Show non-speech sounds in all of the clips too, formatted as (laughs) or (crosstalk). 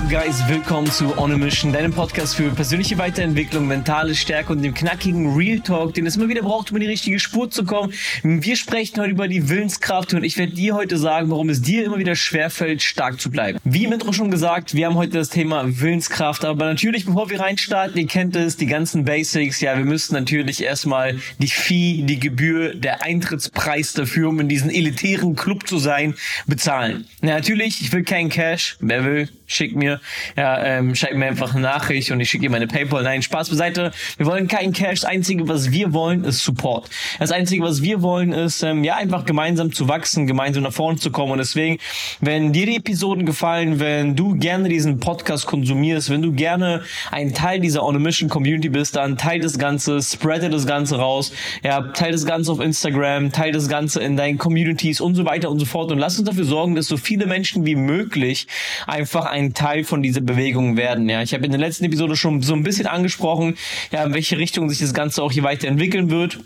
ab, Guys? Willkommen zu On a Mission, deinem Podcast für persönliche Weiterentwicklung, mentale Stärke und dem knackigen Real Talk, den es immer wieder braucht, um in die richtige Spur zu kommen. Wir sprechen heute über die Willenskraft und ich werde dir heute sagen, warum es dir immer wieder schwerfällt, stark zu bleiben. Wie im Intro schon gesagt, wir haben heute das Thema Willenskraft, aber natürlich, bevor wir reinstarten, ihr kennt es, die ganzen Basics, ja, wir müssen natürlich erstmal die Fee, die Gebühr, der Eintrittspreis dafür, um in diesen elitären Club zu sein, bezahlen. Ja, natürlich, ich will kein Cash, wer will, schick mir, ja, ähm, schreib mir einfach eine Nachricht und ich schicke dir meine PayPal. Nein, Spaß beiseite. Wir wollen keinen Cash. Das Einzige, was wir wollen, ist Support. Das Einzige, was wir wollen, ist, ähm, ja, einfach gemeinsam zu wachsen, gemeinsam nach vorne zu kommen. Und deswegen, wenn dir die Episoden gefallen, wenn du gerne diesen Podcast konsumierst, wenn du gerne ein Teil dieser On a Mission Community bist, dann teil das Ganze, spreade das Ganze raus, ja, teil das Ganze auf Instagram, teil das Ganze in deinen Communities und so weiter und so fort und lass uns dafür sorgen, dass so viele Menschen wie möglich einfach ein ein Teil von dieser Bewegung werden. Ja, ich habe in der letzten Episode schon so ein bisschen angesprochen, ja, in welche Richtung sich das Ganze auch hier weiterentwickeln wird.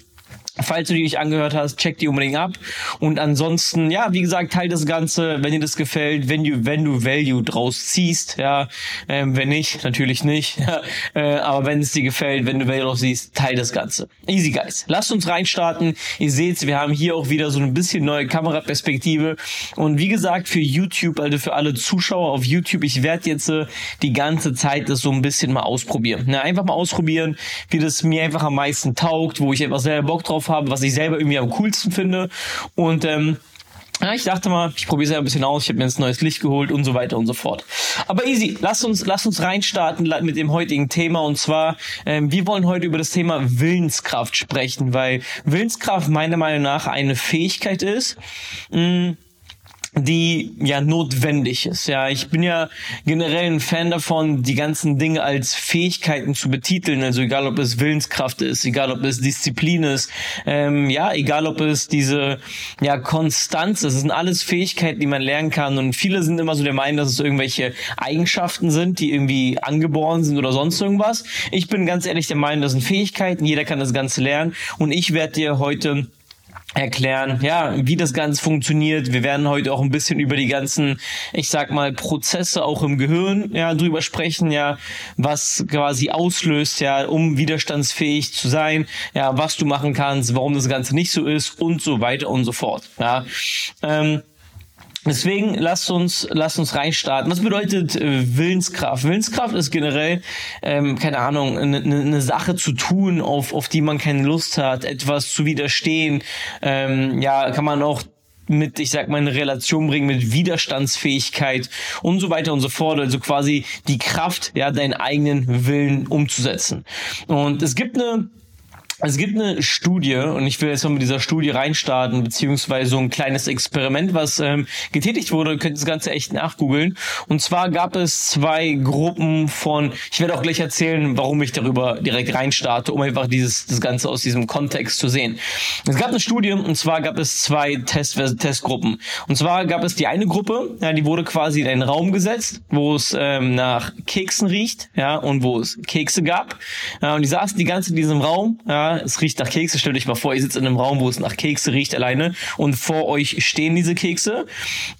Falls du die nicht angehört hast, check die unbedingt ab. Und ansonsten, ja, wie gesagt, teil das Ganze, wenn dir das gefällt, wenn du, wenn du Value draus ziehst, ja, ähm, wenn nicht, natürlich nicht. (laughs) Äh, aber wenn es dir gefällt, wenn du Value draus siehst, teil das Ganze. Easy guys. Lasst uns reinstarten. Ihr seht, wir haben hier auch wieder so ein bisschen neue Kameraperspektive. Und wie gesagt, für YouTube, also für alle Zuschauer auf YouTube, ich werde jetzt äh, die ganze Zeit das so ein bisschen mal ausprobieren. Na, einfach mal ausprobieren, wie das mir einfach am meisten taugt, wo ich einfach selber Bock drauf drauf habe, was ich selber irgendwie am coolsten finde. Und ähm, ja, ich dachte mal, ich probiere es ja ein bisschen aus, ich habe mir jetzt neues Licht geholt und so weiter und so fort. Aber easy, lass uns, lass uns reinstarten mit dem heutigen Thema und zwar, ähm, wir wollen heute über das Thema Willenskraft sprechen, weil Willenskraft meiner Meinung nach eine Fähigkeit ist, mh, mm, die ja notwendig ist. Ja, ich bin ja generell ein Fan davon, die ganzen Dinge als Fähigkeiten zu betiteln. Also egal, ob es Willenskraft ist, egal, ob es Disziplin ist, ähm, ja, egal, ob es diese ja Konstanz ist. Das sind alles Fähigkeiten, die man lernen kann. Und viele sind immer so der Meinung, dass es irgendwelche Eigenschaften sind, die irgendwie angeboren sind oder sonst irgendwas. Ich bin ganz ehrlich der Meinung, das sind Fähigkeiten. Jeder kann das Ganze lernen. Und ich werde dir heute erklären, ja, wie das Ganze funktioniert. Wir werden heute auch ein bisschen über die ganzen, ich sag mal, Prozesse auch im Gehirn, ja, drüber sprechen, ja, was quasi auslöst, ja, um widerstandsfähig zu sein, ja, was du machen kannst, warum das Ganze nicht so ist und so weiter und so fort, ja. Ähm, Deswegen lasst uns, lasst uns reinstarten. Was bedeutet äh, Willenskraft? Willenskraft ist generell, ähm, keine Ahnung, eine, eine Sache zu tun, auf, auf die man keine Lust hat, etwas zu widerstehen. Ähm, ja, kann man auch mit, ich sag mal, eine Relation bringen mit Widerstandsfähigkeit und so weiter und so fort. Also quasi die Kraft, ja, deinen eigenen Willen umzusetzen. Und es gibt eine es gibt eine Studie und ich will jetzt mal mit dieser Studie reinstarten, beziehungsweise so ein kleines Experiment, was ähm, getätigt wurde. Ihr könnt das Ganze echt nachgoogeln. Und zwar gab es zwei Gruppen von, ich werde auch gleich erzählen, warum ich darüber direkt reinstarte, um einfach dieses das Ganze aus diesem Kontext zu sehen. Es gab eine Studie und zwar gab es zwei Test Testgruppen. Und zwar gab es die eine Gruppe, ja, die wurde quasi in einen Raum gesetzt, wo es ähm, nach Keksen riecht, ja, und wo es Kekse gab. Ja, und die saßen die ganze in diesem Raum, ja, es riecht nach Kekse. Stellt euch mal vor, ihr sitzt in einem Raum, wo es nach Kekse riecht alleine. Und vor euch stehen diese Kekse.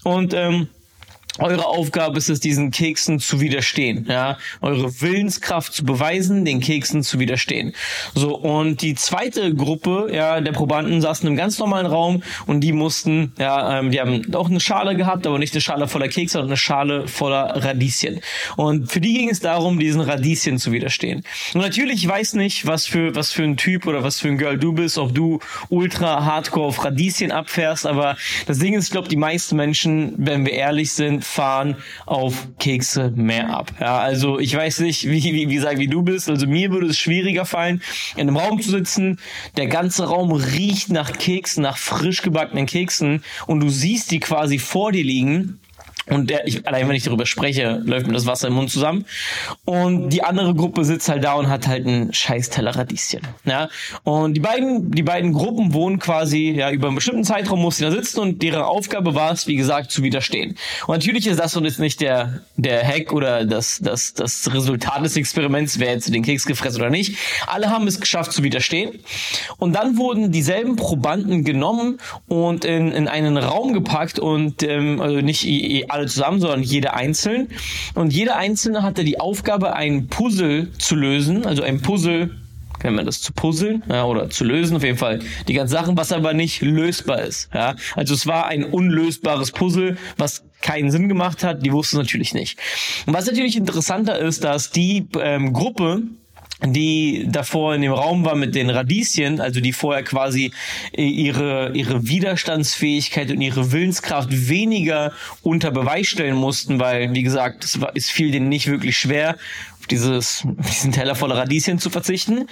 Und ähm, eure Aufgabe ist es, diesen Keksen zu widerstehen, ja, eure Willenskraft zu beweisen, den Keksen zu widerstehen. So und die zweite Gruppe, ja, der Probanden saßen im ganz normalen Raum und die mussten, ja, ähm, die haben auch eine Schale gehabt, aber nicht eine Schale voller Kekse, sondern eine Schale voller Radieschen. Und für die ging es darum, diesen Radieschen zu widerstehen. Und natürlich, ich weiß nicht, was für was für ein Typ oder was für ein Girl du bist, ob du ultra Hardcore auf Radieschen abfährst, aber das Ding ist, ich glaube, die meisten Menschen, wenn wir ehrlich sind fahren auf Kekse mehr ab. Ja, also ich weiß nicht, wie, wie, wie, sag, wie du bist. Also mir würde es schwieriger fallen, in einem Raum zu sitzen. Der ganze Raum riecht nach Keksen, nach frisch gebackenen Keksen und du siehst die quasi vor dir liegen und der, ich, allein wenn ich darüber spreche, läuft mir das Wasser im Mund zusammen. Und die andere Gruppe sitzt halt da und hat halt einen scheiß Teller Radieschen. Ja? Und die beiden, die beiden Gruppen wohnen quasi, ja, über einen bestimmten Zeitraum mussten da sitzen und deren Aufgabe war es, wie gesagt, zu widerstehen. Und natürlich ist das und ist nicht der, der Hack oder das, das, das Resultat des Experiments, wer jetzt den Keks gefressen oder nicht. Alle haben es geschafft zu widerstehen. Und dann wurden dieselben Probanden genommen und in, in einen Raum gepackt und, ähm, also nicht alle zusammen, sondern jeder einzeln. Und jeder einzelne hatte die Aufgabe, ein Puzzle zu lösen, also ein Puzzle nennt man das zu puzzeln ja, oder zu lösen, auf jeden Fall die ganzen Sachen, was aber nicht lösbar ist. Ja. Also es war ein unlösbares Puzzle, was keinen Sinn gemacht hat, die wussten es natürlich nicht. Und was natürlich interessanter ist, dass die ähm, Gruppe, die davor in dem Raum war mit den Radieschen, also die vorher quasi ihre, ihre Widerstandsfähigkeit und ihre Willenskraft weniger unter Beweis stellen mussten, weil, wie gesagt, es, war, es fiel denen nicht wirklich schwer dieses, diesen Teller voller Radieschen zu verzichten.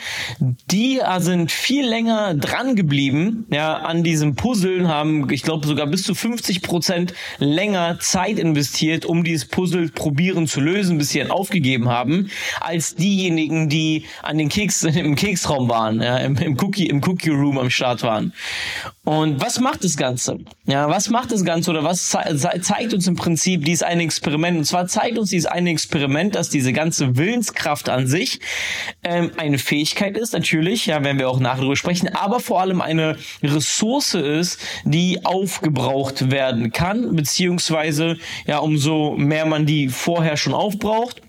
Die sind viel länger dran geblieben, ja, an diesem Puzzle, haben, ich glaube, sogar bis zu 50 Prozent länger Zeit investiert, um dieses Puzzle probieren zu lösen, bis sie dann aufgegeben haben, als diejenigen, die an den Keks, (laughs) im Keksraum waren, ja, im, im Cookie, im Cookie Room am Start waren. Und was macht das Ganze? Ja, was macht das Ganze oder was ze zeigt uns im Prinzip dieses eine Experiment? Und zwar zeigt uns dieses eine Experiment, dass diese ganze Willenskraft an sich ähm, eine Fähigkeit ist, natürlich, ja, werden wir auch nachher darüber sprechen, aber vor allem eine Ressource ist, die aufgebraucht werden kann, beziehungsweise ja, umso mehr man die vorher schon aufbraucht,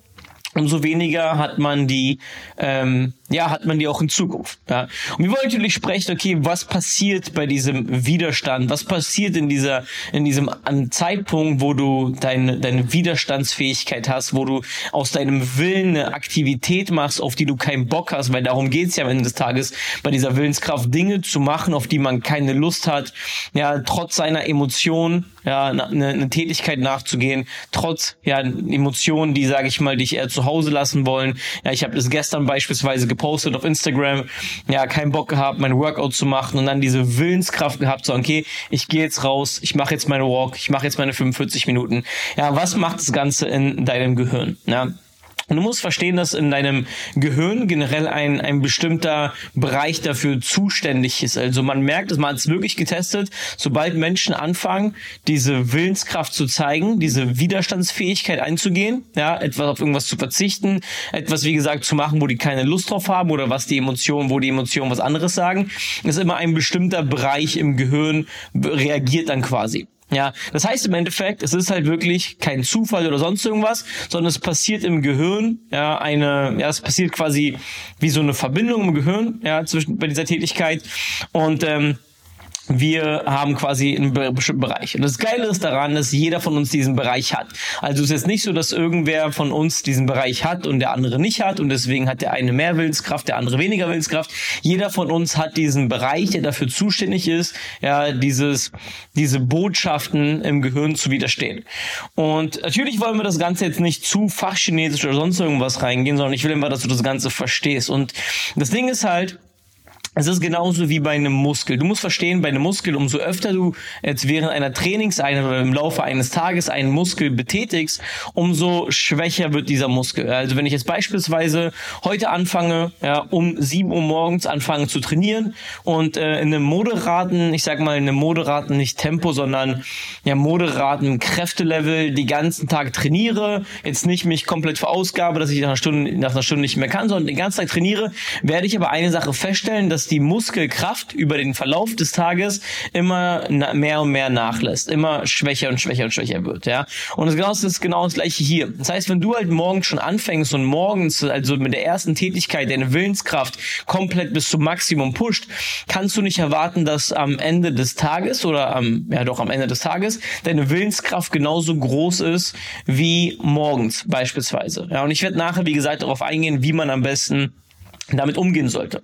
umso weniger hat man die, ähm, ja, hat man die auch in Zukunft. Ja. Und wir wollen natürlich sprechen, okay, was passiert bei diesem Widerstand? Was passiert in dieser, in diesem Zeitpunkt, wo du deine, deine Widerstandsfähigkeit hast, wo du aus deinem Willen eine Aktivität machst, auf die du keinen Bock hast, weil darum geht's ja am Ende des Tages, bei dieser Willenskraft Dinge zu machen, auf die man keine Lust hat, ja, trotz seiner Emotionen, ja, eine, eine Tätigkeit nachzugehen, trotz ja Emotionen, die, sage ich mal, dich eher zu Hause lassen wollen. Ja, ich habe das gestern beispielsweise gepostet auf Instagram, ja, keinen Bock gehabt, mein Workout zu machen und dann diese Willenskraft gehabt, so, okay, ich gehe jetzt raus, ich mache jetzt meine Walk, ich mache jetzt meine 45 Minuten. Ja, was macht das Ganze in deinem Gehirn? Ja, du musst verstehen, dass in deinem Gehirn generell ein, ein bestimmter Bereich dafür zuständig ist. Also man merkt, dass man es wirklich getestet, sobald Menschen anfangen, diese Willenskraft zu zeigen, diese Widerstandsfähigkeit einzugehen, ja, etwas auf irgendwas zu verzichten, etwas, wie gesagt, zu machen, wo die keine Lust drauf haben oder was die Emotionen, wo die Emotionen was anderes sagen, ist immer ein bestimmter Bereich im Gehirn reagiert dann quasi. Ja, das heißt im Endeffekt, es ist halt wirklich kein Zufall oder sonst irgendwas, sondern es passiert im Gehirn, ja, eine, ja, es passiert quasi wie so eine Verbindung im Gehirn, ja, zwischen bei dieser Tätigkeit. Und ähm, wir haben quasi einen bestimmten Bereich. Und das Geile ist daran, dass jeder von uns diesen Bereich hat. Also es ist jetzt nicht so, dass irgendwer von uns diesen Bereich hat und der andere nicht hat und deswegen hat der eine mehr Willenskraft, der andere weniger Willenskraft. Jeder von uns hat diesen Bereich, der dafür zuständig ist, ja, dieses, diese Botschaften im Gehirn zu widerstehen. Und natürlich wollen wir das Ganze jetzt nicht zu fachchinesisch oder sonst irgendwas reingehen, sondern ich will immer, dass du das Ganze verstehst. Und das Ding ist halt, es ist genauso wie bei einem Muskel. Du musst verstehen, bei einem Muskel, umso öfter du jetzt während einer Trainingseinheit oder im Laufe eines Tages einen Muskel betätigst, umso schwächer wird dieser Muskel. Also wenn ich jetzt beispielsweise heute anfange, ja, um 7 Uhr morgens anfange zu trainieren und äh, in einem moderaten, ich sag mal in einem moderaten, nicht Tempo, sondern ja moderaten Kräftelevel die ganzen Tag trainiere, jetzt nicht mich komplett verausgabe, dass ich nach einer Stunde, nach einer Stunde nicht mehr kann, sondern den ganzen Tag trainiere, werde ich aber eine Sache feststellen, dass dass die Muskelkraft über den Verlauf des Tages immer mehr und mehr nachlässt, immer schwächer und schwächer und schwächer wird, ja. Und das, ist genau das gleiche hier. Das heißt, wenn du halt morgens schon anfängst und morgens, also mit der ersten Tätigkeit, deine Willenskraft komplett bis zum Maximum pusht, kannst du nicht erwarten, dass am Ende des Tages oder am, ja doch am Ende des Tages deine Willenskraft genauso groß ist wie morgens beispielsweise. Ja, und ich werde nachher, wie gesagt, darauf eingehen, wie man am besten damit umgehen sollte.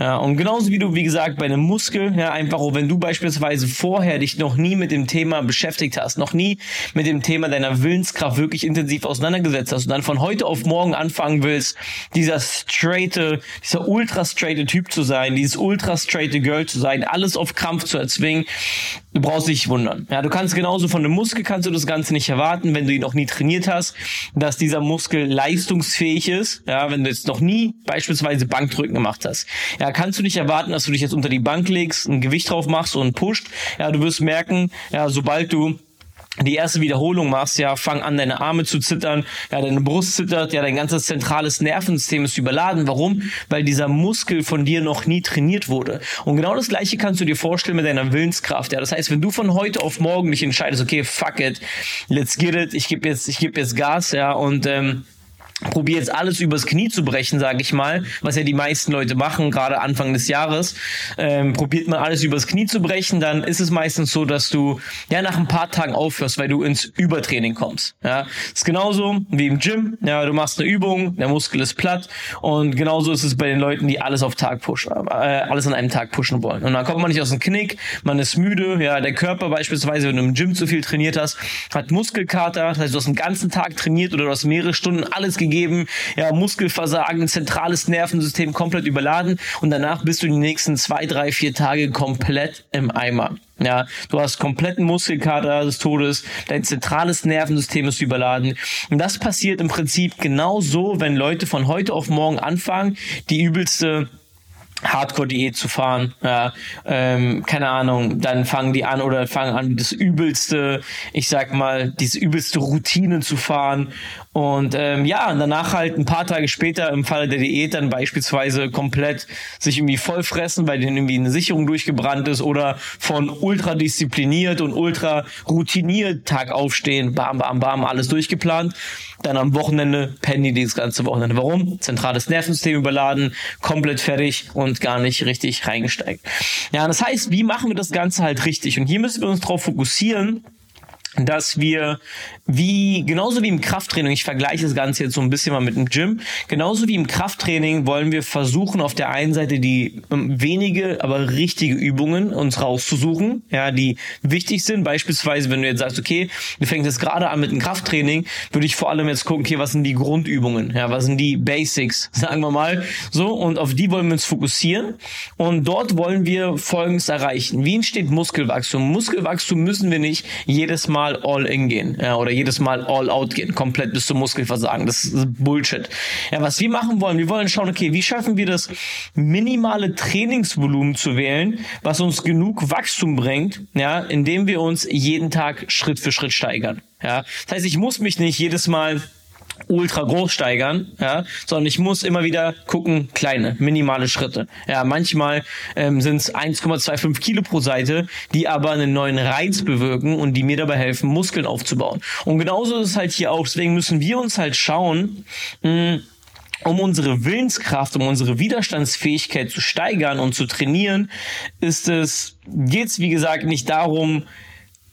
Ja, und genauso wie du, wie gesagt, bei einem Muskel, ja, einfach, wenn du beispielsweise vorher dich noch nie mit dem Thema beschäftigt hast, noch nie mit dem Thema deiner Willenskraft wirklich intensiv auseinandergesetzt hast und dann von heute auf morgen anfangen willst, dieser straighte, dieser ultra straighte Typ zu sein, dieses ultra straighte Girl zu sein, alles auf Krampf zu erzwingen, du brauchst dich wundern. Ja, du kannst genauso von einem Muskel kannst du das Ganze nicht erwarten, wenn du ihn noch nie trainiert hast, dass dieser Muskel leistungsfähig ist. Ja, wenn du jetzt noch nie beispielsweise Bankdrücken gemacht hast. Ja, kannst du nicht erwarten, dass du dich jetzt unter die Bank legst, ein Gewicht drauf machst und pusht. Ja, du wirst merken, ja, sobald du die erste Wiederholung machst, ja, fang an, deine Arme zu zittern, ja, deine Brust zittert, ja, dein ganzes zentrales Nervensystem ist überladen. Warum? Weil dieser Muskel von dir noch nie trainiert wurde. Und genau das Gleiche kannst du dir vorstellen mit deiner Willenskraft, ja. Das heißt, wenn du von heute auf morgen dich entscheidest, okay, fuck it, let's get it, ich gebe jetzt, ich gebe jetzt Gas, ja, und ähm, probiere jetzt alles übers Knie zu brechen, sage ich mal, was ja die meisten Leute machen, gerade Anfang des Jahres, ähm, probiert man alles übers Knie zu brechen, dann ist es meistens so, dass du ja nach ein paar Tagen aufhörst, weil du ins Übertraining kommst. Ja, ist genauso wie im Gym. Ja, du machst eine Übung, der Muskel ist platt und genauso ist es bei den Leuten, die alles auf Tag pushen, äh, alles an einem Tag pushen wollen. Und dann kommt man nicht aus dem Knick, man ist müde. Ja, der Körper beispielsweise, wenn du im Gym zu viel trainiert hast, hat Muskelkater. Das heißt, du hast den ganzen Tag trainiert oder du hast mehrere Stunden alles gegeben gegeben, ja, Muskelversagen, zentrales Nervensystem komplett überladen und danach bist du die nächsten zwei, drei, vier Tage komplett im Eimer. Ja, du hast kompletten Muskelkater des Todes, dein zentrales Nervensystem ist überladen. Und das passiert im Prinzip genauso, wenn Leute von heute auf morgen anfangen, die übelste Hardcore-Diät zu fahren, ja, ähm, keine Ahnung, dann fangen die an oder fangen an, das übelste, ich sag mal, diese übelste Routine zu fahren und ähm, ja, und danach halt ein paar Tage später im Falle der Diät dann beispielsweise komplett sich irgendwie vollfressen, weil denen irgendwie eine Sicherung durchgebrannt ist oder von ultra diszipliniert und ultra routiniert Tag aufstehen, bam, bam, bam, alles durchgeplant. Dann am Wochenende pennen die das ganze Wochenende. Warum? Zentrales Nervensystem überladen, komplett fertig und gar nicht richtig reingesteigt. Ja, das heißt, wie machen wir das Ganze halt richtig? Und hier müssen wir uns darauf fokussieren, dass wir wie genauso wie im Krafttraining, ich vergleiche das Ganze jetzt so ein bisschen mal mit dem Gym, genauso wie im Krafttraining wollen wir versuchen auf der einen Seite die ähm, wenige, aber richtige Übungen uns rauszusuchen, ja, die wichtig sind. Beispielsweise, wenn du jetzt sagst, okay, du fängst jetzt gerade an mit dem Krafttraining, würde ich vor allem jetzt gucken, okay, was sind die Grundübungen, ja, was sind die Basics, (laughs) sagen wir mal, so und auf die wollen wir uns fokussieren und dort wollen wir Folgendes erreichen. Wie entsteht Muskelwachstum? Muskelwachstum müssen wir nicht jedes Mal Mal all in gehen ja, oder jedes Mal all out gehen, komplett bis zum Muskelversagen. Das ist Bullshit. Ja, was wir machen wollen, wir wollen schauen, okay, wie schaffen wir das minimale Trainingsvolumen zu wählen, was uns genug Wachstum bringt, ja, indem wir uns jeden Tag Schritt für Schritt steigern. Ja, das heißt, ich muss mich nicht jedes Mal ultra groß steigern, ja, sondern ich muss immer wieder gucken, kleine, minimale Schritte. Ja, manchmal ähm, sind es 1,25 Kilo pro Seite, die aber einen neuen Reiz bewirken und die mir dabei helfen, Muskeln aufzubauen. Und genauso ist es halt hier auch. Deswegen müssen wir uns halt schauen, mh, um unsere Willenskraft, um unsere Widerstandsfähigkeit zu steigern und zu trainieren, ist es, geht's wie gesagt nicht darum,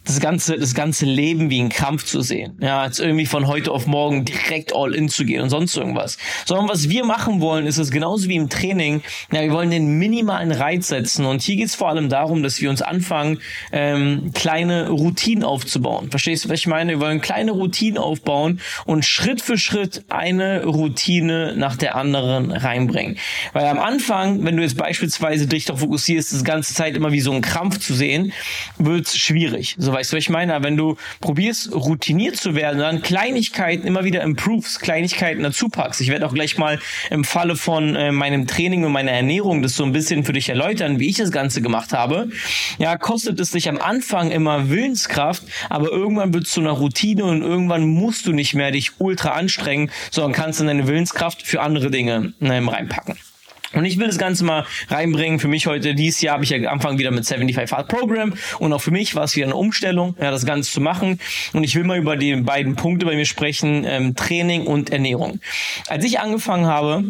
das ganze, das ganze Leben wie ein Krampf zu sehen. Ja, jetzt irgendwie von heute auf morgen direkt all in zu gehen und sonst irgendwas. Sondern was wir machen wollen, ist es genauso wie im Training. Ja, wir wollen den minimalen Reiz setzen. Und hier geht es vor allem darum, dass wir uns anfangen, ähm, kleine Routinen aufzubauen. Verstehst du, was ich meine? Wir wollen kleine Routinen aufbauen und Schritt für Schritt eine Routine nach der anderen reinbringen. Weil am Anfang, wenn du jetzt beispielsweise dich darauf fokussierst, das ganze Zeit immer wie so ein Krampf zu sehen, wird es schwierig. So weißt du, was ich meine? Wenn du probierst, routiniert zu werden, dann Kleinigkeiten immer wieder improves, Kleinigkeiten dazu packst. Ich werde auch gleich mal im Falle von äh, meinem Training und meiner Ernährung das so ein bisschen für dich erläutern, wie ich das Ganze gemacht habe. Ja, kostet es dich am Anfang immer Willenskraft, aber irgendwann wird es zu einer Routine und irgendwann musst du nicht mehr dich ultra anstrengen, sondern kannst dann deine Willenskraft für andere Dinge ähm, reinpacken. Und ich will das Ganze mal reinbringen. Für mich heute, dieses Jahr habe ich ja angefangen wieder mit 75 Hard Program. Und auch für mich war es wieder eine Umstellung, ja, das Ganze zu machen. Und ich will mal über die beiden Punkte bei mir sprechen, ähm, Training und Ernährung. Als ich angefangen habe,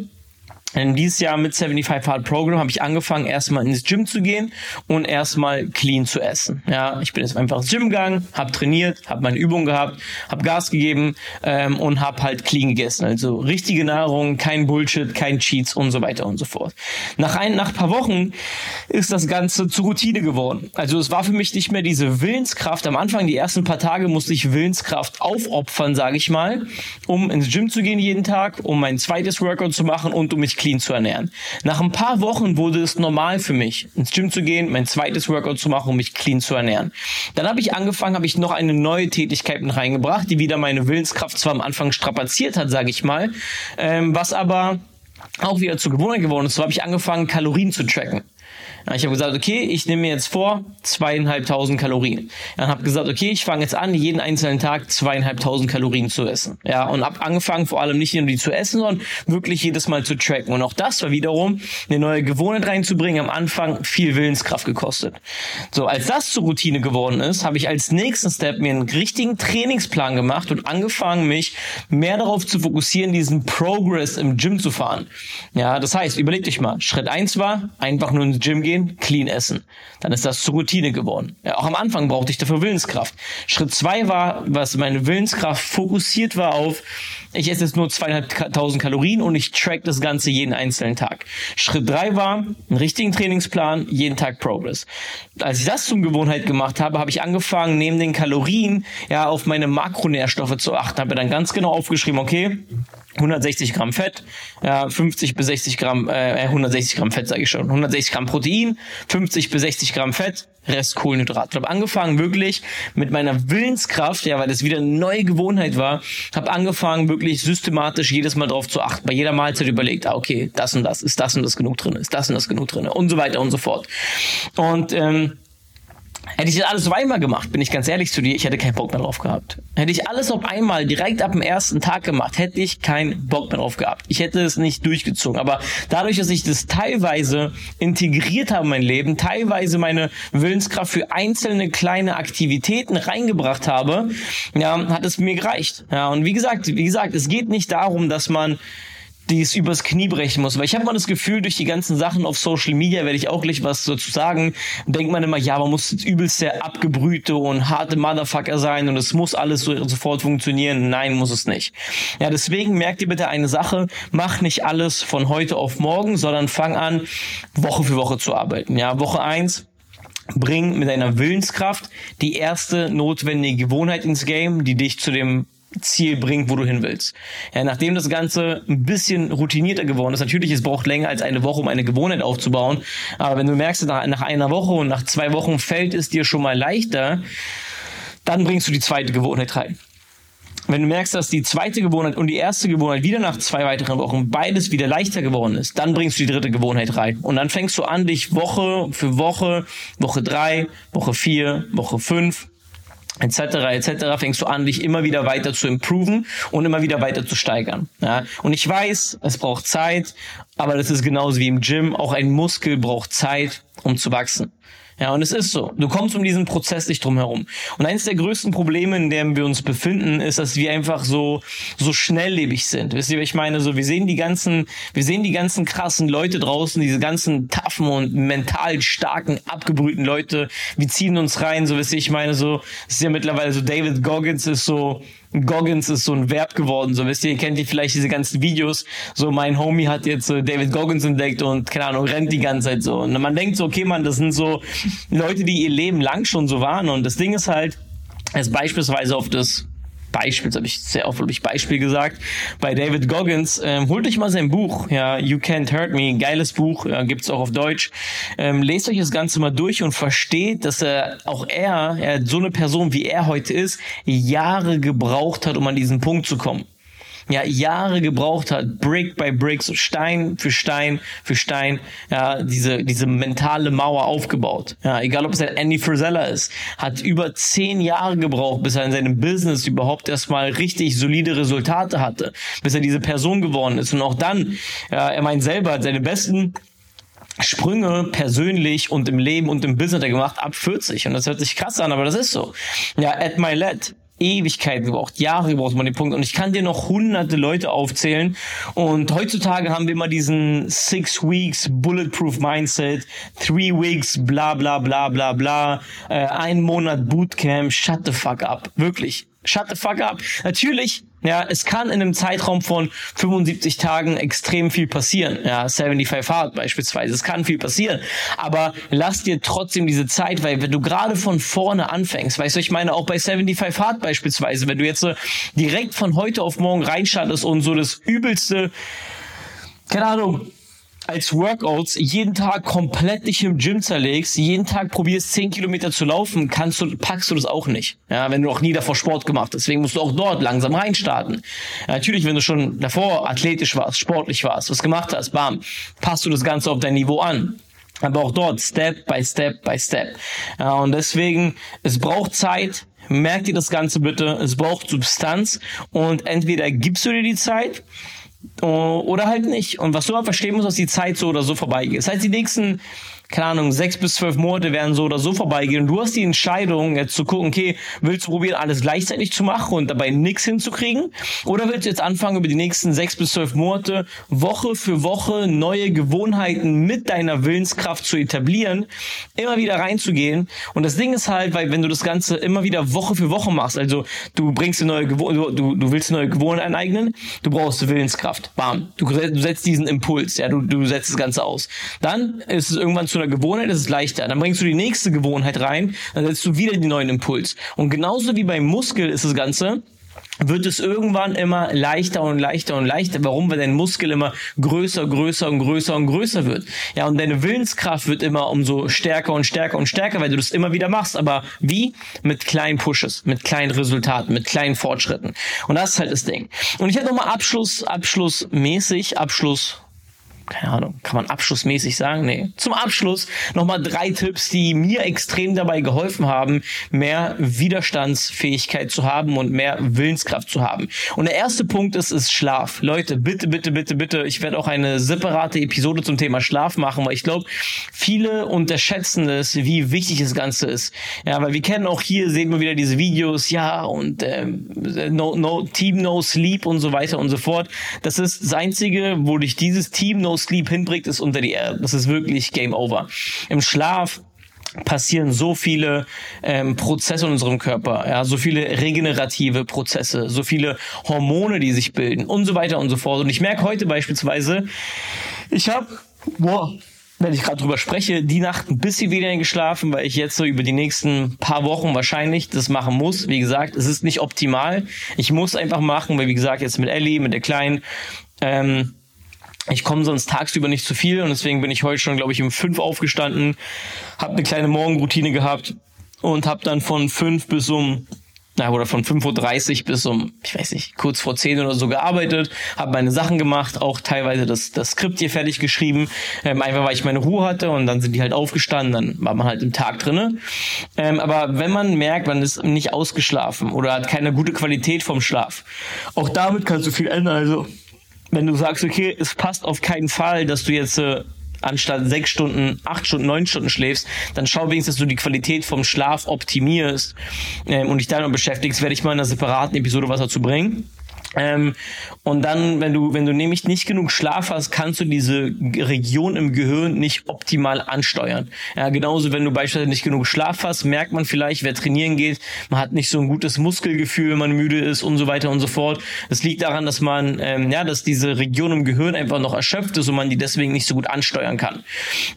in dieses Jahr mit 75 Hard Program habe ich angefangen, erstmal ins Gym zu gehen und erstmal clean zu essen. Ja, ich bin jetzt einfach ins Gym gegangen, habe trainiert, habe meine Übung gehabt, habe Gas gegeben ähm, und habe halt clean gegessen. Also richtige Nahrung, kein Bullshit, kein Cheats und so weiter und so fort. Nach ein, nach ein paar Wochen ist das Ganze zur Routine geworden. Also es war für mich nicht mehr diese Willenskraft. Am Anfang, die ersten paar Tage, musste ich Willenskraft aufopfern, sage ich mal, um ins Gym zu gehen jeden Tag, um mein zweites Workout zu machen und um mich clean zu ernähren. Nach ein paar Wochen wurde es normal für mich, ins Gym zu gehen, mein zweites Workout zu machen, um mich clean zu ernähren. Dann habe ich angefangen, habe ich noch eine neue Tätigkeit mit reingebracht, die wieder meine Willenskraft zwar am Anfang strapaziert hat, sage ich mal, ähm, was aber auch wieder zur Gewohnheit geworden ist. So habe ich angefangen, Kalorien zu tracken. Ich habe gesagt, okay, ich nehme mir jetzt vor zweieinhalbtausend Kalorien. Dann habe gesagt, okay, ich fange jetzt an, jeden einzelnen Tag zweieinhalbtausend Kalorien zu essen. Ja, und habe angefangen, vor allem nicht nur die zu essen, sondern wirklich jedes Mal zu tracken. Und auch das war wiederum eine neue Gewohnheit reinzubringen. Am Anfang viel Willenskraft gekostet. So, als das zur Routine geworden ist, habe ich als nächsten Step mir einen richtigen Trainingsplan gemacht und angefangen, mich mehr darauf zu fokussieren, diesen Progress im Gym zu fahren. Ja, das heißt, überlegt euch mal, Schritt eins war, einfach nur ins Gym gehen, clean essen. Dann ist das zur Routine geworden. Ja, auch am Anfang brauchte ich dafür Willenskraft. Schritt zwei war, was meine Willenskraft fokussiert war auf, ich esse jetzt nur zweieinhalbtausend Kalorien und ich track das Ganze jeden einzelnen Tag. Schritt drei war, einen richtigen Trainingsplan, jeden Tag Progress. Als ich das zum Gewohnheit gemacht habe, habe ich angefangen, neben den Kalorien ja auf meine Makronährstoffe zu achten. Habe dann ganz genau aufgeschrieben, okay, 160 Gramm Fett, ja, 50 bis 60 Gramm, äh, 160 Gramm Fett sage ich schon, 160 Gramm Protein, 50 bis 60 Gramm Fett, Rest Kohlenhydrat. Ich habe angefangen wirklich mit meiner Willenskraft, ja, weil das wieder eine neue Gewohnheit war, habe angefangen wirklich systematisch jedes Mal drauf zu achten, bei jeder Mahlzeit überlegt, ah, okay, das und das, ist das und das genug drin, ist das und das genug drin und so weiter und so fort. Und ähm, Hätte ich das alles auf einmal gemacht, bin ich ganz ehrlich zu dir, ich hätte keinen Bock mehr drauf gehabt. Hätte ich alles auf einmal direkt ab dem ersten Tag gemacht, hätte ich keinen Bock mehr drauf gehabt. Ich hätte es nicht durchgezogen. Aber dadurch, dass ich das teilweise integriert habe in mein Leben, teilweise meine Willenskraft für einzelne kleine Aktivitäten reingebracht habe, ja, hat es mir gereicht. Ja, und wie gesagt, wie gesagt, es geht nicht darum, dass man die es übers Knie brechen muss. Weil ich habe mal das Gefühl, durch die ganzen Sachen auf Social Media werde ich auch gleich was dazu sagen. Denkt man immer, ja, man muss jetzt übelst der abgebrühte und harte Motherfucker sein und es muss alles so, sofort funktionieren. Nein, muss es nicht. Ja, deswegen merkt ihr bitte eine Sache, mach nicht alles von heute auf morgen, sondern fang an, Woche für Woche zu arbeiten. Ja, Woche eins bring mit deiner Willenskraft die erste notwendige Gewohnheit ins Game, die dich zu dem Ziel bringt, wo du hin willst. Ja, nachdem das Ganze ein bisschen routinierter geworden ist, natürlich, es braucht länger als eine Woche, um eine Gewohnheit aufzubauen, aber wenn du merkst, nach, nach einer Woche und nach zwei Wochen fällt es dir schon mal leichter, dann bringst du die zweite Gewohnheit rein. Wenn du merkst, dass die zweite Gewohnheit und die erste Gewohnheit wieder nach zwei weiteren Wochen beides wieder leichter geworden ist, dann bringst du die dritte Gewohnheit rein. Und dann fängst du an, dich Woche für Woche, Woche drei, Woche vier, Woche fünf, etc. etc. fängst du an, dich immer wieder weiter zu improven und immer wieder weiter zu steigern. Ja? Und ich weiß, es braucht Zeit, aber das ist genauso wie im Gym. Auch ein Muskel braucht Zeit, um zu wachsen. Ja, und es ist so. Du kommst um diesen Prozess nicht drum herum. Und eines der größten Probleme, in dem wir uns befinden, ist, dass wir einfach so, so schnelllebig sind. Wisst ihr, ich meine? So, wir sehen die ganzen, wir sehen die ganzen krassen Leute draußen, diese ganzen taffen und mental starken, abgebrühten Leute. Wir ziehen uns rein, so, wisst ihr, ich meine, so, es ist ja mittlerweile so, David Goggins ist so, Goggins ist so ein Verb geworden. So wisst ihr, kennt ihr vielleicht diese ganzen Videos. So mein Homie hat jetzt äh, David Goggins entdeckt und keine Ahnung rennt die ganze Zeit so. Und man denkt so, okay, man, das sind so Leute, die ihr Leben lang schon so waren. Und das Ding ist halt, es beispielsweise auf das Beispiel, habe ich sehr oft glaube ich Beispiel gesagt, bei David Goggins, ähm, holt euch mal sein Buch, ja, You Can't Hurt Me, geiles Buch, ja, gibt's auch auf Deutsch. Ähm, lest euch das Ganze mal durch und versteht, dass er auch er, er so eine Person wie er heute ist, Jahre gebraucht hat, um an diesen Punkt zu kommen ja Jahre gebraucht hat, Brick by Brick, so Stein für Stein für Stein, ja, diese, diese mentale Mauer aufgebaut. Ja, egal ob es ein Andy Frisella ist, hat über zehn Jahre gebraucht, bis er in seinem Business überhaupt erstmal richtig solide Resultate hatte, bis er diese Person geworden ist. Und auch dann, ja, er meint selber, hat seine besten Sprünge persönlich und im Leben und im Business gemacht ab 40 und das hört sich krass an, aber das ist so. Ja, at my let Ewigkeiten gebraucht, Jahre gebraucht, um den Punkt. Und ich kann dir noch hunderte Leute aufzählen. Und heutzutage haben wir immer diesen Six Weeks Bulletproof Mindset, Three Weeks, bla bla bla bla bla, äh, ein Monat Bootcamp, shut the fuck up. Wirklich. Shut the fuck up. Natürlich ja, es kann in einem Zeitraum von 75 Tagen extrem viel passieren. Ja, 75 Hard beispielsweise. Es kann viel passieren. Aber lass dir trotzdem diese Zeit, weil wenn du gerade von vorne anfängst, weißt du, ich meine auch bei 75 Hard beispielsweise, wenn du jetzt so direkt von heute auf morgen reinstartest und so das übelste, keine Ahnung, als Workouts jeden Tag komplett dich im Gym zerlegst, jeden Tag probierst 10 Kilometer zu laufen, kannst du, packst du das auch nicht. Ja, wenn du auch nie davor Sport gemacht hast. Deswegen musst du auch dort langsam reinstarten. Ja, natürlich, wenn du schon davor athletisch warst, sportlich warst, was gemacht hast, bam, passt du das Ganze auf dein Niveau an. Aber auch dort Step by Step by Step. Ja, und deswegen, es braucht Zeit. Merkt ihr das Ganze bitte. Es braucht Substanz. Und entweder gibst du dir die Zeit oder halt nicht. Und was du aber verstehen musst, dass die Zeit so oder so vorbeigeht. Das heißt, die nächsten keine Ahnung, sechs bis zwölf Monate werden so oder so vorbeigehen. Du hast die Entscheidung, jetzt zu gucken, okay, willst du probieren, alles gleichzeitig zu machen und dabei nichts hinzukriegen? Oder willst du jetzt anfangen, über die nächsten sechs bis zwölf Monate Woche für Woche neue Gewohnheiten mit deiner Willenskraft zu etablieren, immer wieder reinzugehen? Und das Ding ist halt, weil wenn du das Ganze immer wieder Woche für Woche machst, also du bringst eine neue Gewohnheit, du, du willst eine neue Gewohnheit aneignen, du brauchst Willenskraft. Bam. Du, du setzt diesen Impuls, ja, du, du setzt das Ganze aus. Dann ist es irgendwann zu einer Gewohnheit, ist es leichter. Dann bringst du die nächste Gewohnheit rein, dann setzt du wieder den neuen Impuls. Und genauso wie beim Muskel ist das Ganze, wird es irgendwann immer leichter und leichter und leichter. Warum? Weil dein Muskel immer größer, größer und größer und größer wird. Ja, und deine Willenskraft wird immer umso stärker und stärker und stärker, weil du das immer wieder machst. Aber wie? Mit kleinen Pushes, mit kleinen Resultaten, mit kleinen Fortschritten. Und das ist halt das Ding. Und ich hätte nochmal Abschluss, abschlussmäßig, Abschluss keine Ahnung, kann man abschlussmäßig sagen? Nee. Zum Abschluss nochmal drei Tipps, die mir extrem dabei geholfen haben, mehr Widerstandsfähigkeit zu haben und mehr Willenskraft zu haben. Und der erste Punkt ist, ist Schlaf. Leute, bitte, bitte, bitte, bitte, ich werde auch eine separate Episode zum Thema Schlaf machen, weil ich glaube, viele unterschätzen es, wie wichtig das Ganze ist. Ja, weil wir kennen auch hier, sehen wir wieder diese Videos, ja, und ähm, no, no, Team No Sleep und so weiter und so fort. Das ist das Einzige, wo dich dieses Team No Sleep hinbringt, ist unter die Erde. Das ist wirklich Game Over. Im Schlaf passieren so viele ähm, Prozesse in unserem Körper, ja, so viele regenerative Prozesse, so viele Hormone, die sich bilden und so weiter und so fort. Und ich merke heute beispielsweise, ich habe, boah, wenn ich gerade drüber spreche, die Nacht ein bisschen weniger geschlafen, weil ich jetzt so über die nächsten paar Wochen wahrscheinlich das machen muss. Wie gesagt, es ist nicht optimal. Ich muss einfach machen, weil wie gesagt, jetzt mit Ellie, mit der Kleinen, ähm, ich komme sonst tagsüber nicht zu viel und deswegen bin ich heute schon, glaube ich, um fünf aufgestanden, habe eine kleine Morgenroutine gehabt und habe dann von fünf bis um na, oder von 5.30 Uhr bis um, ich weiß nicht, kurz vor 10 oder so gearbeitet, habe meine Sachen gemacht, auch teilweise das, das Skript hier fertig geschrieben, ähm, einfach weil ich meine Ruhe hatte und dann sind die halt aufgestanden, dann war man halt im Tag drinne. Ähm, aber wenn man merkt, man ist nicht ausgeschlafen oder hat keine gute Qualität vom Schlaf, auch damit kannst du viel ändern. Also wenn du sagst, okay, es passt auf keinen Fall, dass du jetzt äh, anstatt sechs Stunden, acht Stunden, neun Stunden schläfst, dann schau wenigstens, dass du die Qualität vom Schlaf optimierst ähm, und dich damit beschäftigst, werde ich mal in einer separaten Episode was dazu bringen. Ähm, und dann, wenn du, wenn du nämlich nicht genug Schlaf hast, kannst du diese Region im Gehirn nicht optimal ansteuern. Ja, genauso, wenn du beispielsweise nicht genug Schlaf hast, merkt man vielleicht, wer trainieren geht, man hat nicht so ein gutes Muskelgefühl, wenn man müde ist und so weiter und so fort. Das liegt daran, dass man, ähm, ja, dass diese Region im Gehirn einfach noch erschöpft ist und man die deswegen nicht so gut ansteuern kann.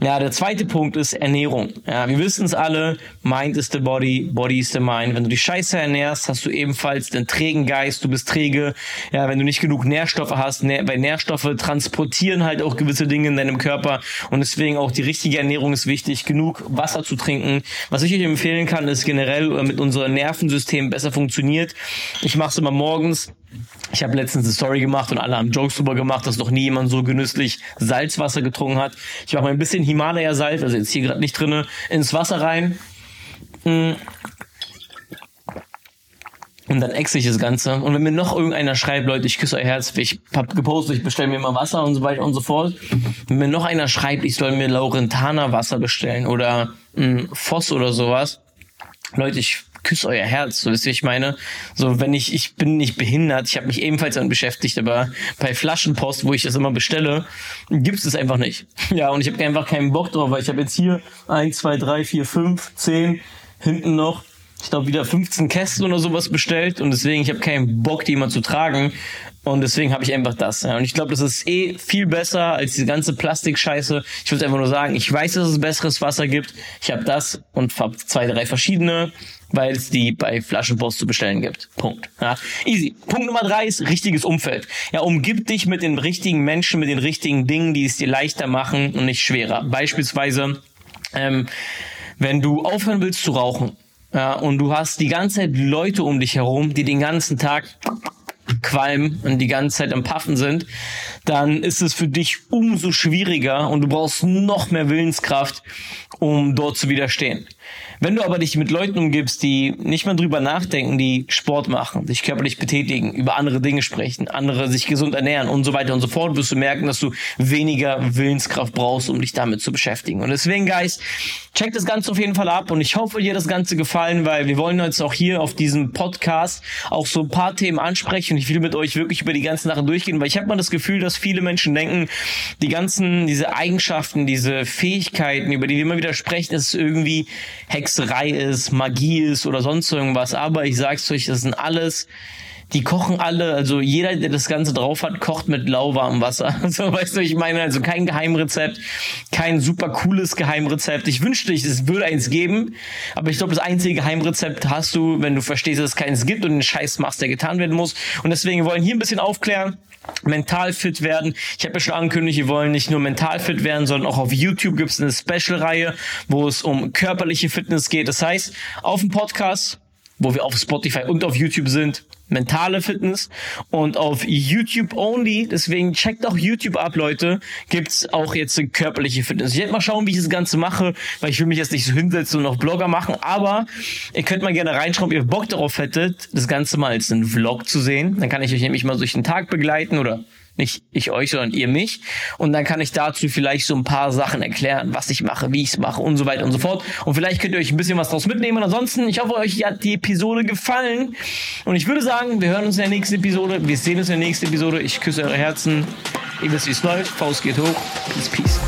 Ja, der zweite Punkt ist Ernährung. Ja, wir wissen es alle, Mind is the body, body is the mind. Wenn du dich scheiße ernährst, hast du ebenfalls den trägen Geist, du bist träge, ja, wenn du nicht genug Nährstoffe hast, Nähr weil Nährstoffe transportieren halt auch gewisse Dinge in deinem Körper und deswegen auch die richtige Ernährung ist wichtig, genug Wasser zu trinken. Was ich euch empfehlen kann, ist generell äh, mit unserem Nervensystem besser funktioniert. Ich mache es immer morgens, ich habe letztens eine Story gemacht und alle haben Jokes drüber gemacht, dass noch nie jemand so genüsslich Salzwasser getrunken hat. Ich mache mal ein bisschen Himalaya-Salz, also jetzt hier gerade nicht drinne, ins Wasser rein. Und dann exe ich das Ganze. Und wenn mir noch irgendeiner schreibt, Leute, ich küsse euer Herz, ich hab gepostet, ich bestelle mir immer Wasser und so weiter und so fort. Wenn mir noch einer schreibt, ich soll mir Laurentana Wasser bestellen oder ein Voss oder sowas. Leute, ich küsse euer Herz, so wisst ihr, ich meine. So, wenn ich, ich bin nicht behindert, ich habe mich ebenfalls damit beschäftigt, aber bei Flaschenpost, wo ich das immer bestelle, gibt es einfach nicht. (laughs) Ja, und ich habe einfach keinen Bock drauf, weil ich habe jetzt hier eins, zwei, drei, vier, fünf, zehn, hinten noch ich glaube, wieder 15 Kästen oder sowas bestellt und deswegen, ich habe keinen Bock, die immer zu tragen. Und deswegen habe ich einfach das. Ja. Und ich glaube, das ist eh viel besser als diese ganze Plastikscheiße. Ich würde einfach nur sagen, ich weiß, dass es besseres Wasser gibt. Ich habe das und habe zwei, drei verschiedene, weil es die bei Flaschenpost zu bestellen gibt. Punkt. Ja. Easy. Punkt Nummer drei ist richtiges Umfeld. Ja, umgib dich mit den richtigen Menschen, mit den richtigen Dingen, die es dir leichter machen und nicht schwerer. Beispielsweise, ähm, wenn du aufhören willst zu rauchen, ja, und du hast die ganze Zeit Leute um dich herum, die den ganzen Tag Qualm und die ganze Zeit am Paffen sind, dann ist es für dich umso schwieriger und du brauchst noch mehr Willenskraft, um dort zu widerstehen. Wenn du aber dich mit Leuten umgibst, die nicht mal drüber nachdenken, die Sport machen, sich körperlich betätigen, über andere Dinge sprechen, andere sich gesund ernähren und so weiter und so fort, wirst du merken, dass du weniger Willenskraft brauchst, um dich damit zu beschäftigen. Und deswegen, Guys, check das Ganze auf jeden Fall ab und ich hoffe, dir das Ganze gefallen, weil wir wollen jetzt auch hier auf diesem Podcast auch so ein paar Themen ansprechen und ich will mit euch wirklich über die ganzen Sachen durchgehen, weil ich habe mal das Gefühl, dass viele Menschen denken, die ganzen, diese Eigenschaften, diese Fähigkeiten, über die wir immer wieder sprechen, ist irgendwie Hexerei ist, Magie ist oder sonst irgendwas. Aber ich sag's euch, das sind alles die kochen alle, also jeder, der das Ganze drauf hat, kocht mit lauwarmem Wasser. (laughs) So, weißt du, ich meine, also kein Geheimrezept, kein super cooles Geheimrezept. Ich wünschte, es würde eins geben, aber ich glaube, das einzige Geheimrezept hast du, wenn du verstehst, dass es keins gibt und den Scheiß machst, der getan werden muss. Und deswegen wollen hier ein bisschen aufklären mental fit werden. Ich habe ja schon angekündigt, wir wollen nicht nur mental fit werden, sondern auch auf YouTube gibt es eine Special-Reihe, wo es um körperliche Fitness geht. Das heißt, auf dem Podcast, wo wir auf Spotify und auf YouTube sind, mentale Fitness und auf YouTube only, deswegen checkt auch YouTube ab, Leute, gibt's auch jetzt eine körperliche Fitness. Ich werde mal schauen, wie ich das Ganze mache, weil ich will mich jetzt nicht so hinsetzen und noch Blogger machen, aber ihr könnt mal gerne reinschauen, ob ihr Bock darauf hättet, das Ganze mal als einen Vlog zu sehen. Dann kann ich euch nämlich mal durch den Tag begleiten oder nicht ich euch, sondern ihr mich. Und dann kann ich dazu vielleicht so ein paar Sachen erklären, was ich mache, wie ich es mache und so weiter und so fort. Und vielleicht könnt ihr euch ein bisschen was daraus mitnehmen. Ansonsten, ich hoffe, euch hat die Episode gefallen. Und ich würde sagen, wir hören uns in der nächsten Episode. Wir sehen uns in der nächsten Episode. Ich küsse eure Herzen. Ihr wisst, wie es läuft. Faust geht hoch. Peace, peace.